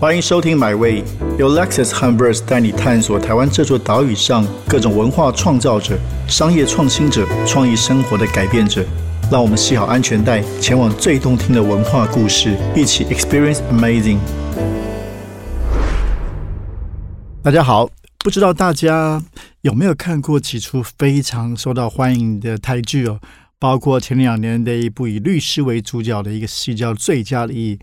欢迎收听《My Way》，由 Lexus 和 Verse 带你探索台湾这座岛屿上各种文化创造者、商业创新者、创意生活的改变者。让我们系好安全带，前往最动听的文化故事，一起 Experience Amazing。大家好，不知道大家有没有看过几出非常受到欢迎的台剧哦？包括前两年的一部以律师为主角的一个戏叫《最佳利益》，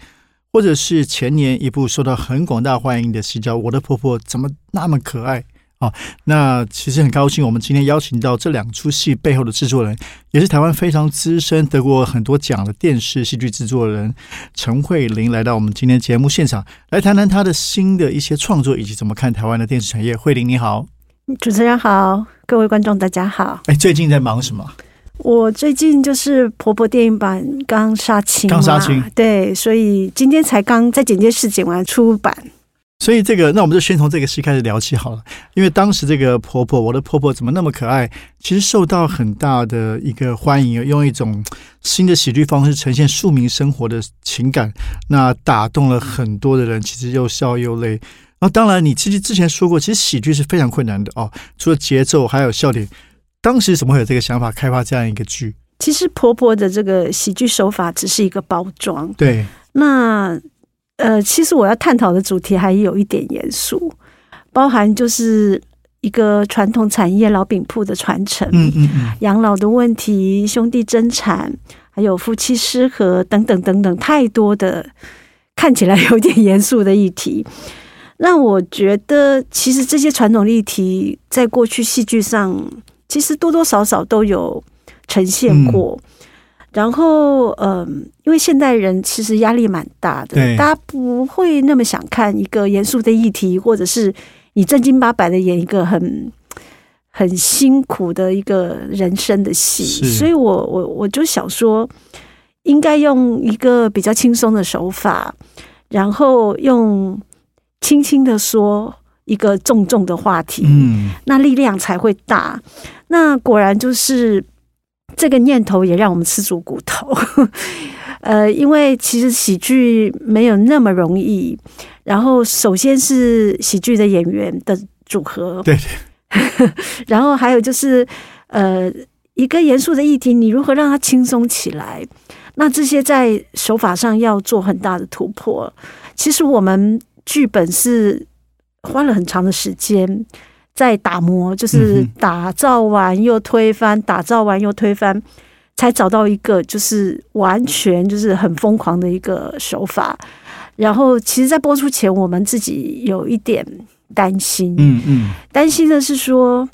或者是前年一部受到很广大欢迎的戏叫《我的婆婆怎么那么可爱》啊。那其实很高兴，我们今天邀请到这两出戏背后的制作人，也是台湾非常资深、得过很多奖的电视戏剧制作人陈慧玲，来到我们今天节目现场，来谈谈她的新的一些创作，以及怎么看台湾的电视产业。慧玲你好，主持人好，各位观众大家好。哎，最近在忙什么？我最近就是婆婆电影版刚杀青，刚杀青，对，所以今天才刚在剪接室剪完出版。所以这个，那我们就先从这个戏开始聊起好了。因为当时这个婆婆，我的婆婆怎么那么可爱？其实受到很大的一个欢迎，用一种新的喜剧方式呈现庶民生活的情感，那打动了很多的人，其实又笑又泪。然后，当然你其实之前说过，其实喜剧是非常困难的哦，除了节奏，还有笑点。当时怎么会有这个想法开发这样一个剧？其实婆婆的这个喜剧手法只是一个包装。对，那呃，其实我要探讨的主题还有一点严肃，包含就是一个传统产业老饼铺的传承，嗯嗯嗯，养老的问题、兄弟争产，还有夫妻失和等等等等，太多的看起来有点严肃的议题。那我觉得，其实这些传统议题在过去戏剧上。其实多多少少都有呈现过，然后嗯，因为现代人其实压力蛮大的，大家不会那么想看一个严肃的议题，或者是你正经八百的演一个很很辛苦的一个人生的戏，所以我我我就想说，应该用一个比较轻松的手法，然后用轻轻的说。一个重重的话题，嗯，那力量才会大。那果然就是这个念头也让我们吃足骨头。呃，因为其实喜剧没有那么容易。然后，首先是喜剧的演员的组合，对。然后还有就是，呃，一个严肃的议题，你如何让它轻松起来？那这些在手法上要做很大的突破。其实我们剧本是。花了很长的时间在打磨，就是打造完又推翻，打造完又推翻，才找到一个就是完全就是很疯狂的一个手法。然后，其实，在播出前，我们自己有一点担心，嗯嗯，担心的是说，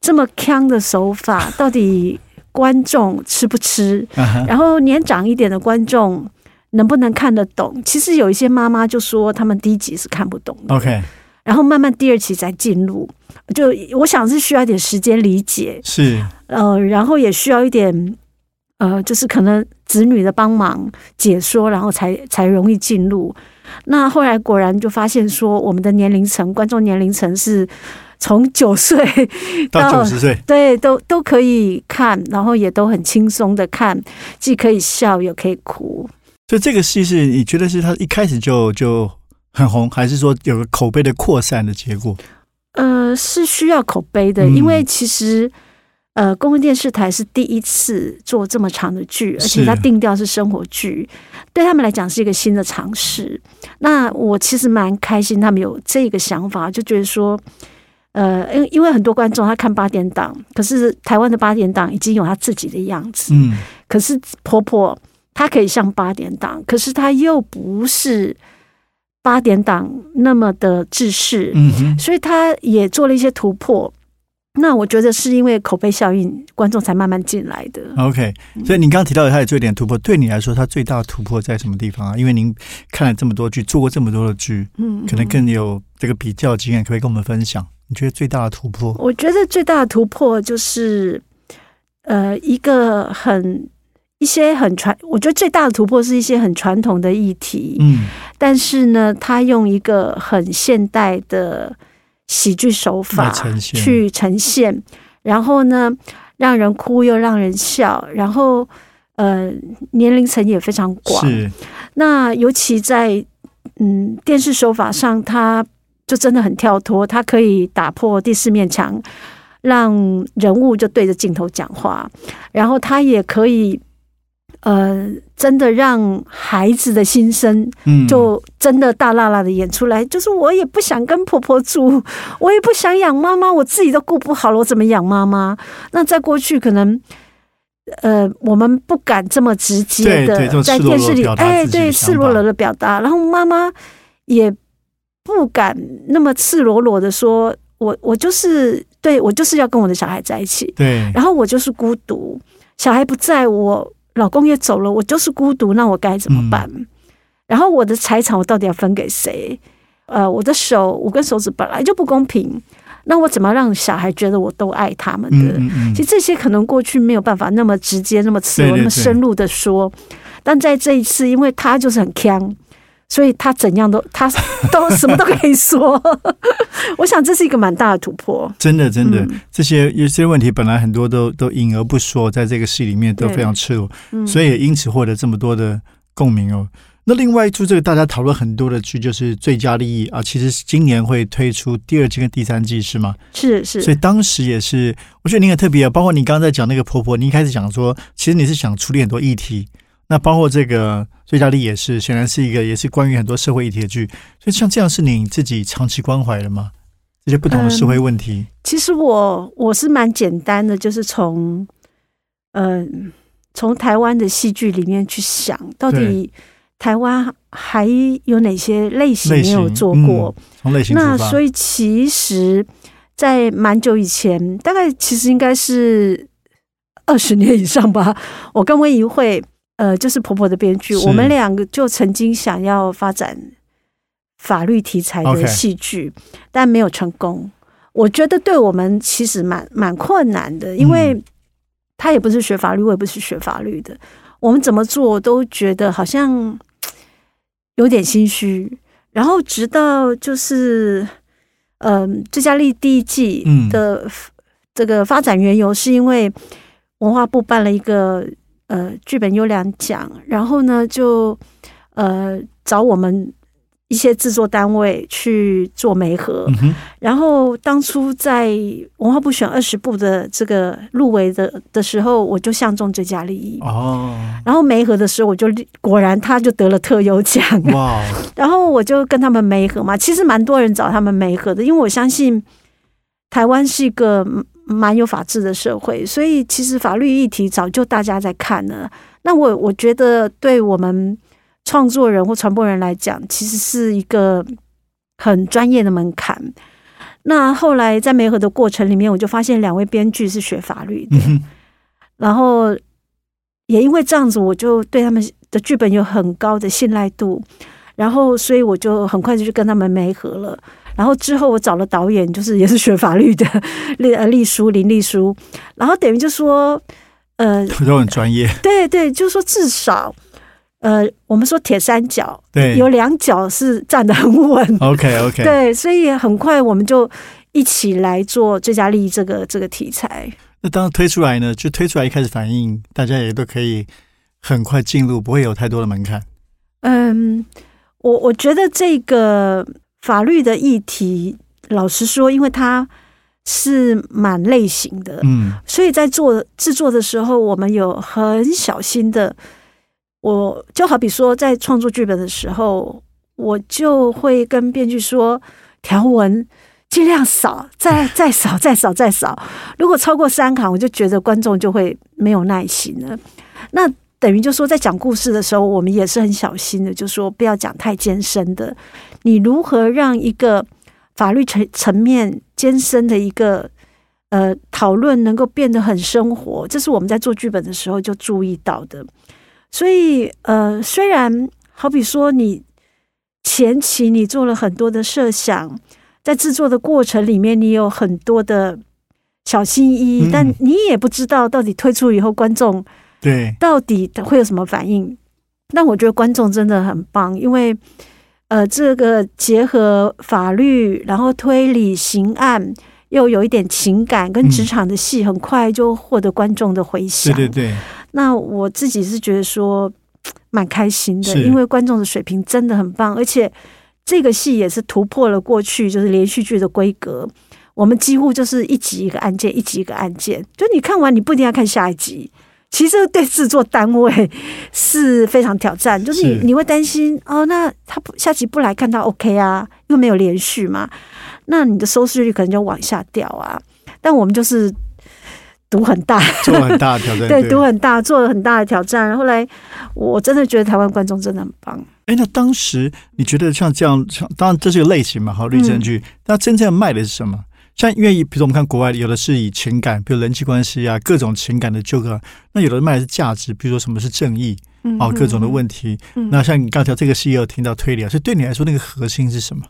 这么强的手法，到底观众吃不吃？然后，年长一点的观众能不能看得懂？其实有一些妈妈就说，他们第一集是看不懂的。OK。然后慢慢第二期再进入，就我想是需要一点时间理解，是呃，然后也需要一点呃，就是可能子女的帮忙解说，然后才才容易进入。那后来果然就发现说，我们的年龄层观众年龄层是从九岁到九十岁，对，都都可以看，然后也都很轻松的看，既可以笑又可以哭。所以这个戏是你觉得是他一开始就就。很红，还是说有个口碑的扩散的结果？呃，是需要口碑的，因为其实呃，公共电视台是第一次做这么长的剧，而且它定调是生活剧，对他们来讲是一个新的尝试。那我其实蛮开心，他们有这个想法，就觉得说，呃，因因为很多观众他看八点档，可是台湾的八点档已经有他自己的样子，嗯，可是婆婆她可以像八点档，可是她又不是。八点档那么的制式，嗯所以他也做了一些突破。那我觉得是因为口碑效应，观众才慢慢进来的。OK，所以您刚刚提到的，他也做一点突破。对你来说，他最大的突破在什么地方啊？因为您看了这么多剧，做过这么多的剧，嗯，可能更有这个比较经验，可不可以跟我们分享？你觉得最大的突破？我觉得最大的突破就是，呃，一个很。一些很传，我觉得最大的突破是一些很传统的议题，嗯，但是呢，他用一个很现代的喜剧手法去呈现，然后呢，让人哭又让人笑，然后呃，年龄层也非常广。是，那尤其在嗯，电视手法上，他就真的很跳脱，他可以打破第四面墙，让人物就对着镜头讲话，然后他也可以。呃，真的让孩子的心声，嗯，就真的大辣辣的演出来。就是我也不想跟婆婆住，我也不想养妈妈，我自己都顾不好了，我怎么养妈妈？那在过去可能，呃，我们不敢这么直接的在电视里，哎，对，赤裸裸的表达。然后妈妈也不敢那么赤裸裸的说，我我就是对我就是要跟我的小孩在一起，对，然后我就是孤独，小孩不在我。老公也走了，我就是孤独，那我该怎么办？然后我的财产我到底要分给谁？呃，我的手五根手指本来就不公平，那我怎么让小孩觉得我都爱他们的？其实这些可能过去没有办法那么直接、那么赤裸、那么深入的说，但在这一次，因为他就是很强。所以他怎样都他都 什么都可以说，我想这是一个蛮大的突破。真的，真的，这些有些问题本来很多都都隐而不说，在这个戏里面都非常赤裸，所以也因此获得这么多的共鸣哦。那另外一出这个大家讨论很多的剧就是《最佳利益》啊，其实今年会推出第二季跟第三季是吗？是是。所以当时也是，我觉得你很特别，啊包括你刚刚在讲那个婆婆，你一开始讲说，其实你是想处理很多议题。那包括这个最佳利也是，显然是一个也是关于很多社会议题的剧，所以像这样是你自己长期关怀的吗？这些不同的社会问题。其实我我是蛮简单的，就是从嗯从台湾的戏剧里面去想，到底台湾还有哪些类型没有做过？从类型那所以其实，在蛮久以前，大概其实应该是二十年以上吧，我跟温怡会。呃，就是婆婆的编剧，我们两个就曾经想要发展法律题材的戏剧，但没有成功。我觉得对我们其实蛮蛮困难的，因为他也不是学法律，我也不是学法律的，我们怎么做都觉得好像有点心虚。然后直到就是，嗯，最佳丽第一季的这个发展缘由，是因为文化部办了一个。呃，剧本优良奖，然后呢，就呃找我们一些制作单位去做媒合，然后当初在文化部选二十部的这个入围的的时候，我就相中最佳利益哦，然后媒合的时候，我就果然他就得了特优奖。哇，然后我就跟他们媒合嘛，其实蛮多人找他们媒合的，因为我相信台湾是一个。蛮有法治的社会，所以其实法律议题早就大家在看了。那我我觉得，对我们创作人或传播人来讲，其实是一个很专业的门槛。那后来在媒合的过程里面，我就发现两位编剧是学法律的，然后也因为这样子，我就对他们的剧本有很高的信赖度，然后所以我就很快就去跟他们媒合了。然后之后我找了导演，就是也是学法律的，丽呃丽书林丽书，然后等于就说，呃，都很专业。对对，就是说至少，呃，我们说铁三角，对，有两脚是站得很稳。OK OK。对，所以很快我们就一起来做最佳利益这个这个题材。那当推出来呢，就推出来一开始反应，大家也都可以很快进入，不会有太多的门槛。嗯，我我觉得这个。法律的议题，老实说，因为它是蛮类型的，嗯，所以在做制作的时候，我们有很小心的。我就好比说，在创作剧本的时候，我就会跟编剧说，条文尽量少，再 再少，再少，再少。如果超过三行，我就觉得观众就会没有耐心了。那等于就说，在讲故事的时候，我们也是很小心的，就说不要讲太艰深的。你如何让一个法律层层面艰深的一个呃讨论能够变得很生活？这是我们在做剧本的时候就注意到的。所以呃，虽然好比说你前期你做了很多的设想，在制作的过程里面你有很多的小心翼翼，但你也不知道到底推出以后观众对到底会有什么反应。但我觉得观众真的很棒，因为。呃，这个结合法律，然后推理刑案，又有一点情感跟职场的戏，很快就获得观众的回响。对对对。那我自己是觉得说，蛮开心的，因为观众的水平真的很棒，而且这个戏也是突破了过去就是连续剧的规格。我们几乎就是一集一个案件，一集一个案件，就你看完你不一定要看下一集。其实对制作单位是非常挑战，就是你你会担心哦，那他不下集不来看到 OK 啊，因为没有连续嘛，那你的收视率可能就往下掉啊。但我们就是赌很大，做很大的挑战。对，赌很大，做了很大的挑战。后来我真的觉得台湾观众真的很棒。哎，那当时你觉得像这样，像当然这是个类型嘛，好律政嗯剧，那真正卖的是什么？像因为比如说我们看国外有的是以情感，比如人际关系啊，各种情感的纠葛，那有的卖的是价值，比如说什么是正义嗯啊，各种的问题。嗯那像你刚才这个戏也有听到推理啊，所以对你来说那个核心是什么？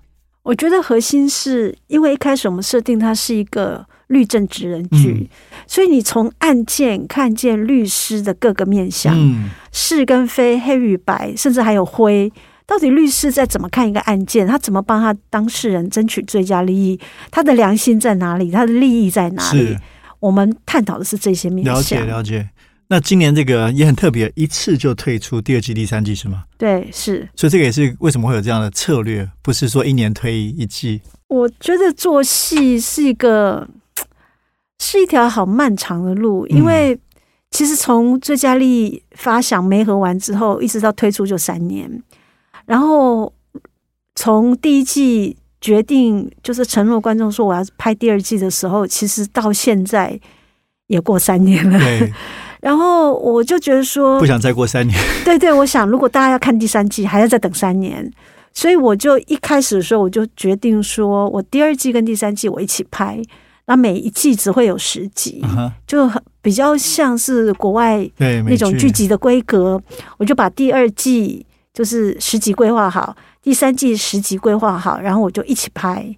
我觉得核心是因为一开始我们设定它是一个律政职人剧，所以你从案件看见律师的各个面相，嗯，是跟非、黑与白，甚至还有灰。到底律师在怎么看一个案件？他怎么帮他当事人争取最佳利益？他的良心在哪里？他的利益在哪里？我们探讨的是这些面了解。了解。那今年这个也很特别，一次就退出第二季、第三季是吗？对，是所以这个也是为什么会有这样的策略，不是说一年推一季。我觉得做戏是一个 是一条好漫长的路，嗯因为其实从最佳利益发想没合完之后，一直到推出就三年，然后从第一季决定就是承诺观众说我要拍第二季的时候，其实到现在也过三年了。对，然后我就觉得说不，想再过三年。对对，我想如果大家要看第三季，还要再等三年，所以我就一开始的时候我就决定说，我第二季跟第三季我一起拍，那每一季只会有十集，就很比较像是国外，那种美剧集的规格，我就把第二季就是十集规划好，第三季十集规划好，然后我就一起拍。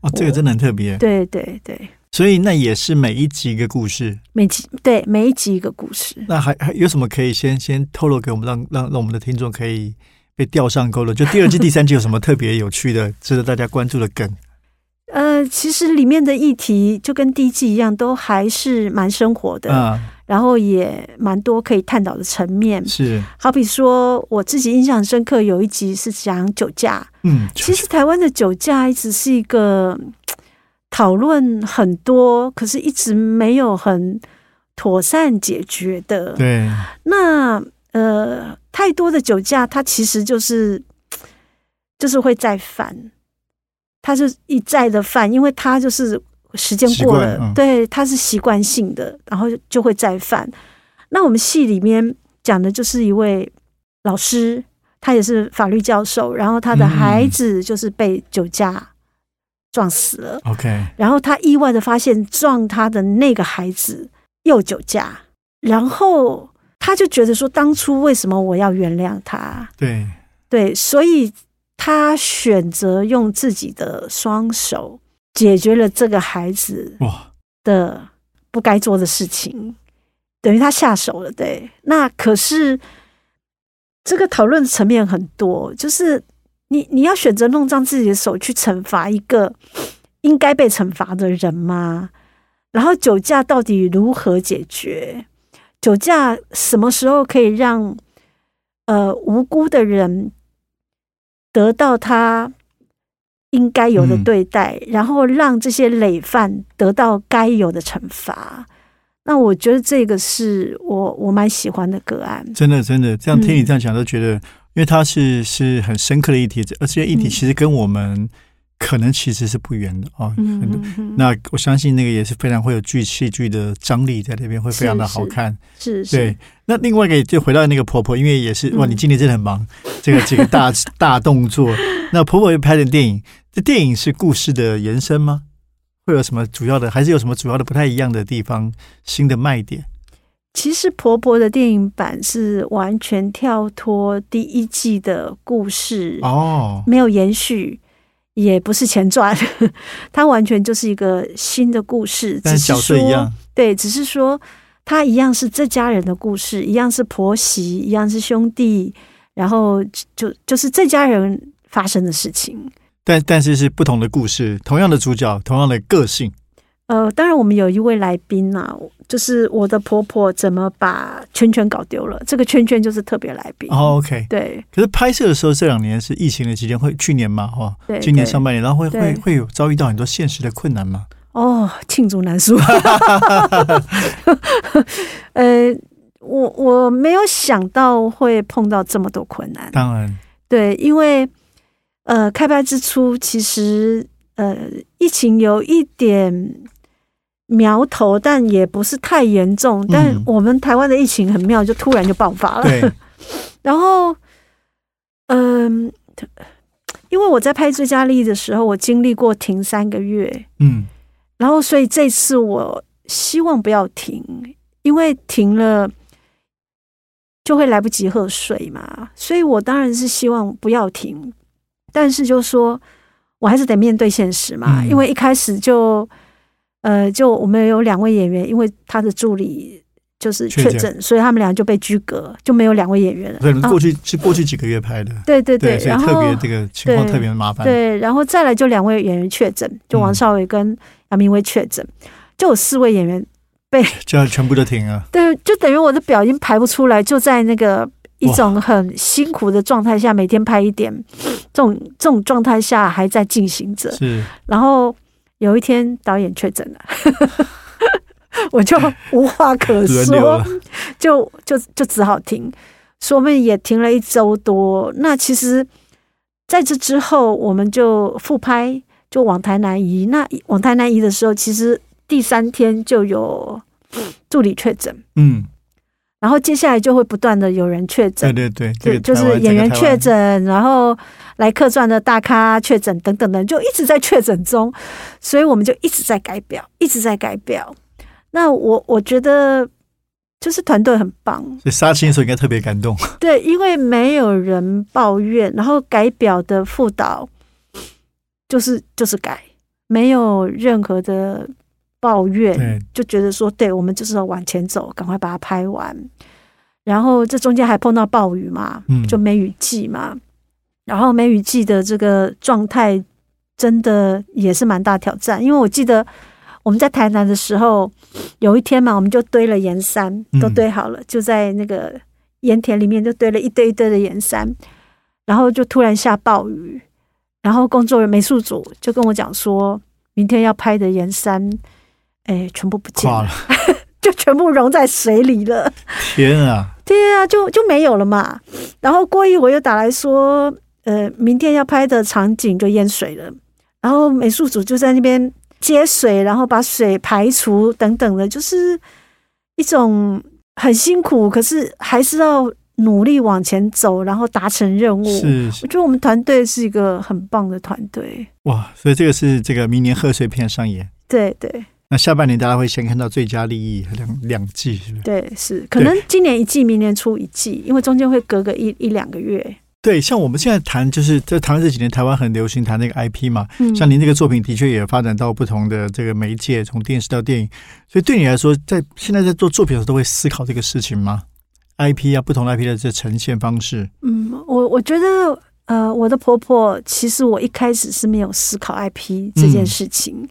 哦，这个真的很特别。对对对，所以那也是每一集一个故事。每集对每一集一个故事。那还还有什么可以先先透露给我们，让让让我们的听众可以被钓上钩了？就第二季、第三季有什么特别有趣的、值得大家关注的梗？呃，其实里面的议题就跟第一季一样，都还是蛮生活的。啊，然后也蛮多可以探讨的层面，是，好比说我自己印象深刻，有一集是讲酒驾。嗯，其实台湾的酒驾一直是一个嗯讨论很多，可是一直没有很妥善解决的。对，那呃，太多的酒驾，它其实就是就是会再犯，它是一再的犯，因为它就是时间过了，嗯对，他是习惯性的，然后就会再犯。那我们戏里面讲的就是一位老师，他也是法律教授，然后他的嗯孩子就是被酒驾撞死了，OK，然后他意外的发现撞他的那个孩子又酒驾，然后他就觉得说，当初为什么我要原谅他？对，对，所以他选择用自己的双手解决了这个孩子哇，的不该做的事情，等于他下手了。对，那可是这个讨论层面很多，就是你你要选择弄脏自己的手去惩罚一个应该被惩罚的人吗？然后酒驾到底如何解决？酒驾什么时候可以让呃无辜的人得到他应该有的嗯对待，然后让这些累犯得到该有的惩罚？那我觉得这个是我我蛮喜欢的个案。真的真的，这样听你嗯这样讲，都觉得，因为它是是很深刻的议题，而且议题嗯其实跟我们可能其实是不远的哦。嗯那我相信那个也是非常会有剧戏剧的张力在那边，会非常的好看。是是对，那另外一个就回到那个婆婆，因为也是哇，嗯你今年真的很忙，这个这个大大动作。那婆婆又拍的电影，这电影是故事的延伸吗？会有什么主要的，还是有什么主要的不太一样的地方，新的卖点？其实婆婆的电影版是完全跳脱第一季的故事，哦，没有延续，也不是前传，它完全就是一个新的故事，只是但是角色一说样，对，只是说它一样是这家人的故事，一样是婆媳，一样是兄弟，然后就就是这家人发生的事情。但但是是不同的故事，同样的主角，同样的个性。呃，当然我们有一位来宾呐、就是我的婆婆怎么把圈圈搞丢了，这个圈圈就是特别来宾。哦，OK。对可是拍摄的时候，这两年是疫情的期间，会去年嘛，哈，对，今年上半年，然后会对会会有遭遇到很多现实的困难吗？哦，罄竹难书。呃，我我没有想到会碰到这么多困难。当然，对，因为呃，开拍之初其实呃，疫情有一点苗头，但也不是太严重。但嗯我们台湾的疫情很妙，就突然就爆发了。然后，嗯、因为我在拍《最佳利益》的时候，我经历过停三个月，嗯，然后所以这次我希望不要停，因为停了就会来不及喝水嘛，所以我当然是希望不要停，但是就说我还是得面对现实嘛，嗯因为一开始就呃，就我们有两位演员，因为他的助理。就是确确诊诊，所以他们俩就被拘格，就没有两位演员了。所以你们啊过去是过去几个月拍的，对对对，然后特别这个情况特别麻烦。对，然后再来就两位演员确诊，就王嗯少伟跟杨明威确诊，就有四位演员被 就要全部都停了。对，就等于我的表已经排不出来，就在那个一种很辛苦的状态下，每天拍一点，这种这种状态下还在进行着。是，然后有一天导演确诊了，我就无话可说，，就就就只好停。所以我们也停了一周多。那其实在这之后，我们就复拍，就往台南移。那往台南移的时候，其实第三天就有助理确诊。嗯，然后接下来就会不断的有人确对诊，对对，对，就是演员确诊，然后来客串的大咖确诊等等的，就一直在确诊中，所以我们就一直在改表，一直在改表。那我我觉得就是团队很棒，所以杀青的时候应该特别感动。对，因为没有人抱怨，然后改表的副导就是就是改，没有任何的抱怨，对，就觉得说，对我们就是要往前走，赶快把它拍完。然后这中间还碰到暴雨嘛，嗯。就梅雨季嘛，然后梅雨季的这个状态真的也是蛮大挑战，因为我记得我们在台南的时候，有一天嘛，我们就堆了盐山，嗯。都堆好了，就在那个盐田里面就堆了一堆一堆的盐山，然后就突然下暴雨，然后工作人员美术组就跟我讲说，明天要拍的盐山，哎，全部不见了，了，就全部融在水里了。天啊！对啊，就就没有了嘛。然后过一会又打来说，呃，明天要拍的场景就淹水了，然后美术组就在那边接水，然后把水排除等等的，就是一种很辛苦，可是还是要努力往前走，然后达成任务。是是我觉得我们团队是一个很棒的团队。哇，所以这个是这个明年贺岁片上演。对对那下半年大家会先看到《最佳利益》两两季，是不是？对，是可能今年一季，明年出一季，因为中间会隔个一一两个月。对，像我们现在谈，就是在台湾这几年，台湾很流行谈那个 IP 嘛。嗯，像您这个作品，的确也发展到不同的这个媒介，从电视到电影。所以对你来说，在现在在做作品的时候，都会思考这个事情吗？IP 啊，不同 IP 的这呈现方式，嗯，我我觉得，呃，我的婆婆其实我一开始是没有思考 IP 这件事情，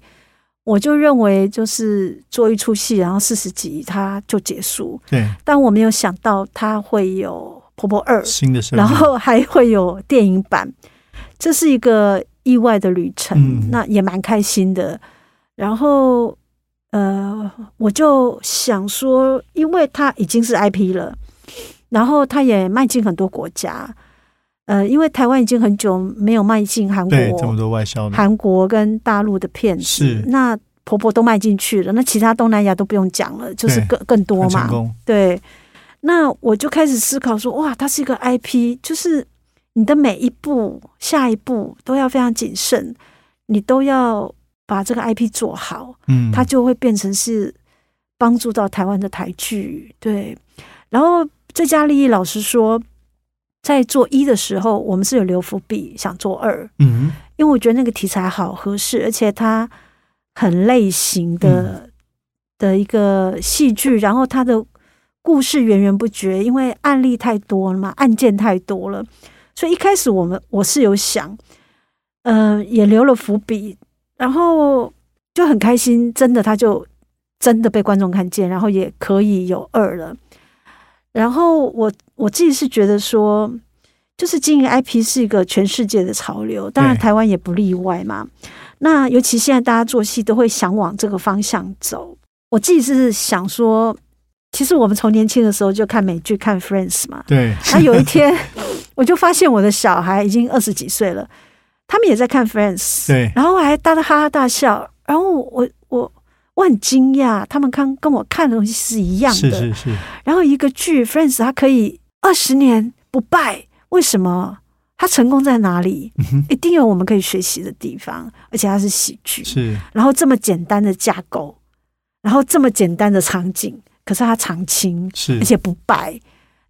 我就认为就是做一出戏，然后四十集它就结束，对，但我没有想到它会有婆婆二，新的然后还会有电影版，这是一个意外的旅程，嗯那也蛮开心的。然后，呃，我就想说，因为它已经是 IP 了，然后它也迈进很多国家，呃，因为台湾已经很久没有迈进韩对这么国、多外销的，韩国跟大陆的片子，是那婆婆都迈进去了，那其他东南亚都不用讲了，就是更更多嘛。对，那我就开始思考说，哇，它是一个 IP，就是你的每一步、下一步都要非常谨慎，你都要把这个 IP 做好，嗯，它就会变成是帮助到台湾的台剧。对，然后最佳利益老师说，在做一的时候，我们是有留伏笔，想做二，嗯，因为我觉得那个题材好合适，而且它很类型的、的一个戏剧，然后它的故事源源不绝，因为案例太多了嘛，案件太多了，所以一开始我们我是有想，嗯、也留了伏笔，然后就很开心，真的他就真的被观众看见，然后也可以有二了。然后我我自己是觉得说，就是经营 IP 是一个全世界的潮流，当然台湾也不例外嘛。那尤其现在大家做戏都会想往这个方向走。我自己是想说，其实我们从年轻的时候就看美剧、看 Friends 嘛。对，然后有一天，我就发现我的小孩已经二十几岁了，他们也在看 Friends，对然后还哈哈大笑，然后我我我很惊讶，他们看跟我看的东西是一样的。是是是，然后一个剧 Friends 它可以二十年不败，为什么？它成功在哪里？嗯，一定有我们可以学习的地方，而且它是喜剧，是然后这么简单的架构，然后这么简单的场景，可是它常青，是而，且不败。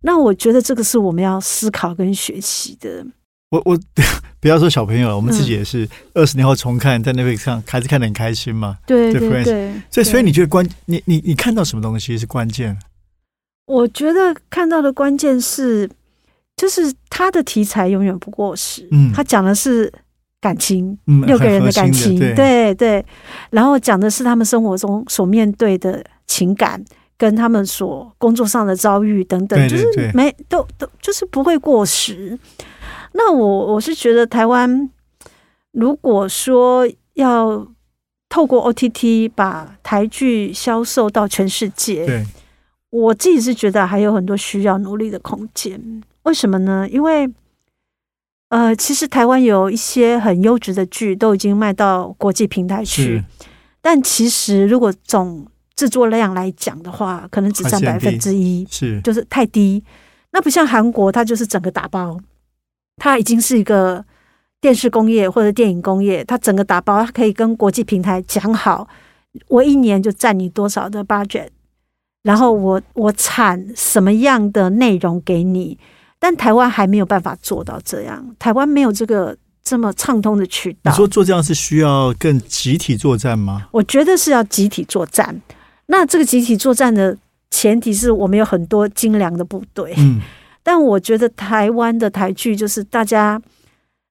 那我觉得这个是我们要思考跟学习的。我我 不要说小朋友了，我们自己嗯也是二十年后重看，在 Netflix 上还是看得很开心嘛。对对对所以，所以你觉得关你你你看到什么东西是关键？我觉得看到的关键是，就是他的题材永远不过时。嗯他讲的是感情，嗯，六个人的感情，对对对，然后讲的是他们生活中所面对的情感，跟他们所工作上的遭遇等等，对对对就是没都都就是不会过时。那我我是觉得台湾，如果说要透过 OTT 把台剧销售到全世界，对，我自己是觉得还有很多需要努力的空间。为什么呢？因为呃，其实台湾有一些很优质的剧都已经卖到国际平台去，但其实如果总制作量来讲的话，可能只占百分之一，是，就是太低。那不像韩国，它就是整个打包，它已经是一个电视工业或者电影工业，它整个打包，它可以跟国际平台讲好，我一年就占你多少的 budget，然后我我产什么样的内容给你。但台湾还没有办法做到这样，台湾没有这个这么畅通的渠道你道。说做这样是需要更集体作战吗？我觉得是要集体作战。那这个集体作战的前提是我们有很多精良的部队。嗯，但我觉得台湾的台剧就是大家，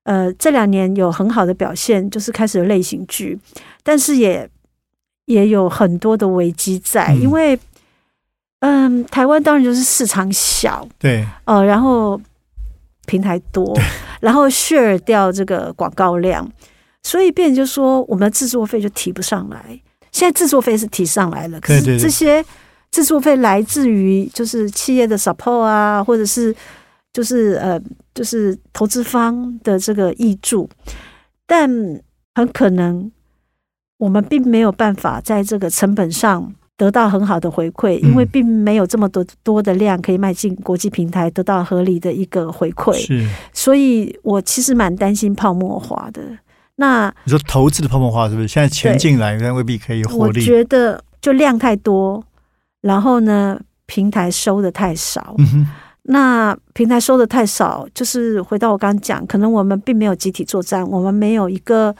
呃，这两年有很好的表现，就是开始有类型剧，但是也也有很多的危机在，嗯。因为，嗯，台湾当然就是市场小，对，呃，然后平台多，然后 share 掉这个广告量，所以变就说我们的制作费就提不上来。现在制作费是提上来了，可对对对。是这些制作费来自于就是企业的 support 啊，或者是就是呃就是投资方的这个益助，但很可能我们并没有办法在这个成本上得到很好的回馈，因为嗯并没有这么多多的量可以卖进国际平台，得到合理的一个回馈。是。所以我其实蛮担心泡沫化的。那你说投资的泡沫化是不是？现在钱对进来，但未必可以活我力。觉得就量太多，然后呢，平台收的太少。嗯，那平台收的太少，就是回到我刚刚讲，可能我们并没有集体作战，我们没有一个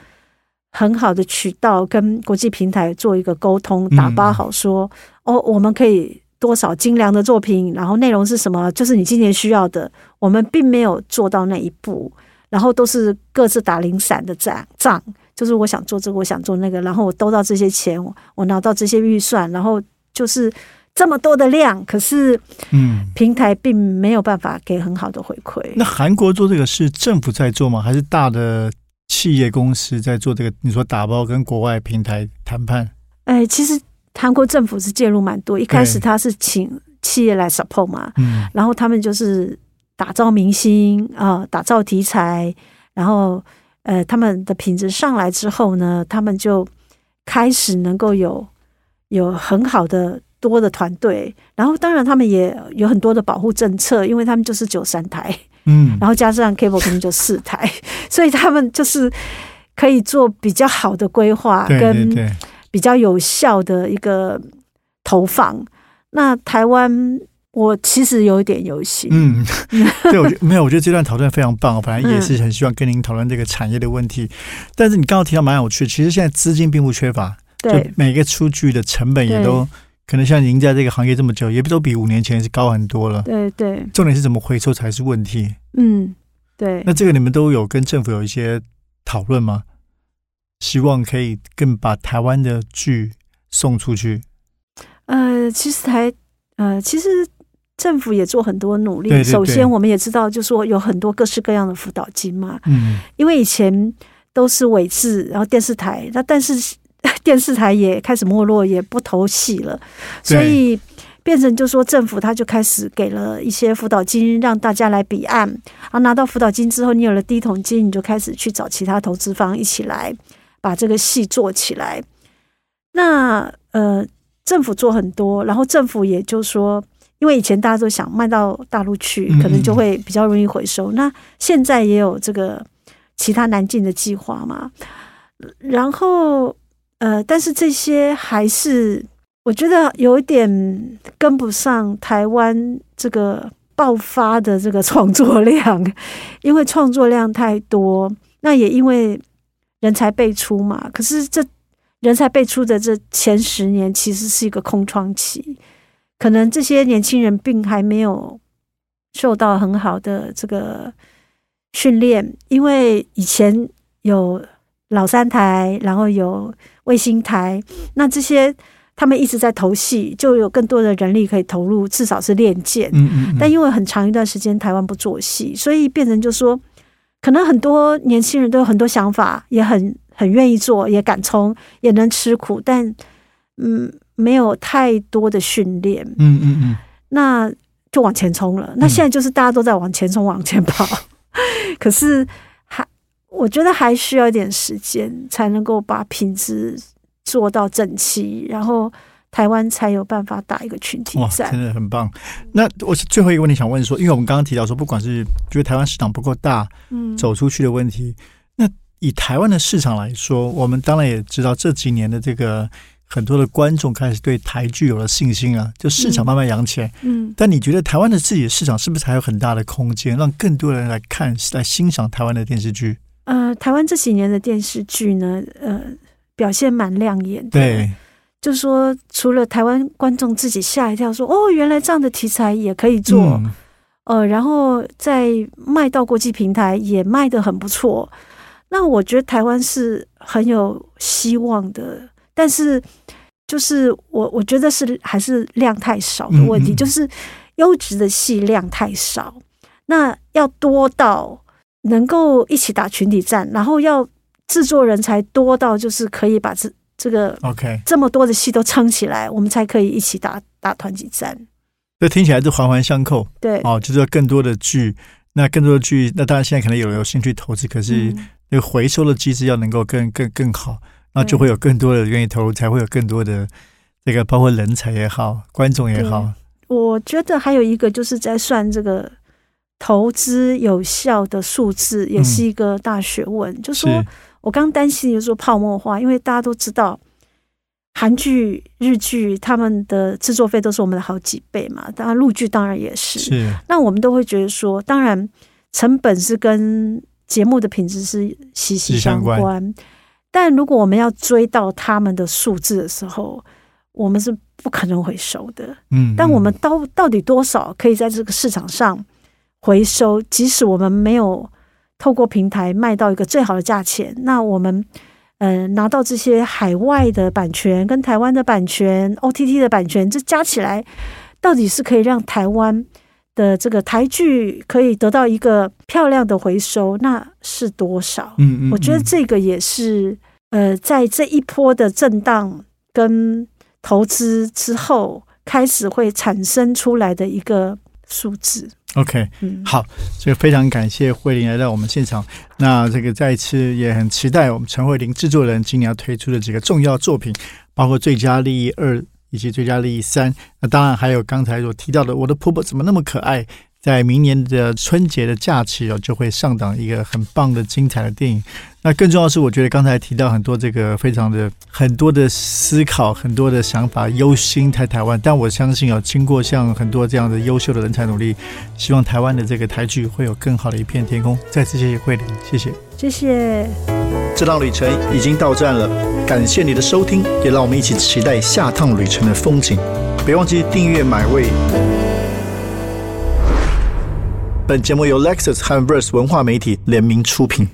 很好的渠道跟国际平台做一个沟通，嗯打包好说、哦，我们可以多少精良的作品，然后内容是什么，就是你今年需要的，我们并没有做到那一步，然后都是各自打零散的账账，就是我想做这个，我想做那个，然后我兜到这些钱，我我拿到这些预算，然后就是这么多的量，可是嗯。平台并没有办法给很好的回馈。那韩国做这个是政府在做吗？还是大的企业公司在做这个？你说打包跟国外平台谈判？哎，其实韩国政府是介入蛮多，一开始他是请企业来 support 嘛，嗯，然后他们就是打造明星啊、打造题材，然后呃，他们的品质上来之后呢，他们就开始能够有有很好的多的团队，然后当然他们也有很多的保护政策，因为他们就是九三台，嗯，然后加上 cable 可能就四台，所以他们就是可以做比较好的规划跟对，比较有效的一个投放。那台湾，我其实有一点忧心。嗯，对，我觉得没有，我觉得这段讨论非常棒。我本来也是很希望跟您讨论这个产业的问题，但是你刚刚提到蛮有趣，其实现在资金并不缺乏，就对每个出剧的成本也都可能像您在这个行业这么久，也都比五年前是高很多了。对对，重点是怎么回收才是问题。嗯，对那。这个你们都有跟政府有一些讨论吗？希望可以更把台湾的剧送出去？呃，其实台呃，其实政府也做很多努力。对对对首先，我们也知道，就说有很多各式各样的辅导金嘛，嗯，因为以前都是委制，然后电视台，那但是 电视台也开始没落，也不投戏了，所以变成就说政府他就开始给了一些辅导金，让大家来彼岸。然后拿到辅导金之后，你有了第一桶金，你就开始去找其他投资方一起来把这个戏做起来。那呃，政府做很多，然后政府也就说。因为以前大家都想卖到大陆去嗯，可能就会比较容易回收。那现在也有这个其他南进的计划嘛。然后呃，但是这些还是我觉得有一点跟不上台湾这个爆发的这个 创作量，因为创作量太多，那也因为人才辈出嘛。可是这人才辈出的这前十年，其实是一个空窗期。可能这些年轻人并还没有受到很好的这个训练，因为以前有老三台，然后有卫星台，那这些他们一直在投戏，就有更多的人力可以投入，至少是练剑。嗯嗯，但因为很长一段时间台湾不做戏，所以变成就说，可能很多年轻人都有很多想法，也很很愿意做，也敢冲，也能吃苦，但嗯。没有太多的训练，嗯嗯嗯，那就往前冲了。那现在就是大家都在往前冲、往前跑，可是还我觉得还需要一点时间，才能够把品质做到整齐，然后台湾才有办法打一个群体战。真的很棒。那我最后一个问题想问说，因为我们刚刚提到说，不管是觉得台湾市场不够大，嗯，走出去的问题，那以台湾的市场来说，我们当然也知道这几年的这个。很多的观众开始对台剧有了信心啊，就市场慢慢扬起来。嗯，但你觉得台湾的自己的市场是不是还有很大的空间，让更多人来看、来欣赏台湾的电视剧？呃，台湾这几年的电视剧呢，呃，表现蛮亮眼的。对，就是说，除了台湾观众自己吓一跳，说哦，原来这样的题材也可以做，嗯、呃，然后在卖到国际平台也卖得很不错。那我觉得台湾是很有希望的。但是，就是我我觉得是还是量太少的问题，嗯嗯、就是优质的戏量太少。那要多到能够一起打群体战，然后要制作人才多到就是可以把这这个 OK 这么多的戏都撑起来，我们才可以一起打打团体战。这听起来是环环相扣。对，哦，就是说更多的剧，那更多的剧，那当然现在可能有有兴趣投资，可是那个回收的机制要能够更更更好。那就会有更多的愿意投入，才会有更多的这个，包括人才也好，观众也好。我觉得还有一个就是在算这个投资有效的数字，也是一个大学问。嗯、就说我刚担心就是说泡沫化，因为大家都知道韩剧、日剧他们的制作费都是我们的好几倍嘛，当然陆剧当然也是。是，那我们都会觉得说，当然成本是跟节目的品质是息息相关。但如果我们要追到他们的数字的时候，我们是不可能回收的。嗯，但我们到到底多少可以在这个市场上回收？即使我们没有透过平台卖到一个最好的价钱，那我们呃拿到这些海外的版权、跟台湾的版权、OTT 的版权，这加起来到底是可以让台湾的这个台剧可以得到一个漂亮的回收？那是多少？嗯嗯，我觉得这个也是呃，在这一波的震荡跟投资之后，开始会产生出来的一个数字。OK，嗯，好，所以非常感谢慧玲来到我们现场。那这个再一次也很期待我们陈慧玲制作人今年要推出的几个重要作品，包括《最佳利益二》以及《最佳利益三》。那当然还有刚才所提到的《我的婆婆怎么那么可爱》。在明年的春节的假期哦，就会上档一个很棒的、精彩的电影。那更重要的是，我觉得刚才提到很多这个非常的很多的思考、很多的想法，忧心在台湾。但我相信啊，经过像很多这样的优秀的人才努力，希望台湾的这个台剧会有更好的一片天空。再次谢谢慧玲，谢谢，谢谢。这趟旅程已经到站了，感谢你的收听，也让我们一起期待下趟旅程的风景。别忘记订阅买位。本节目由 Lexus 和 Verse 文化媒体联名出品。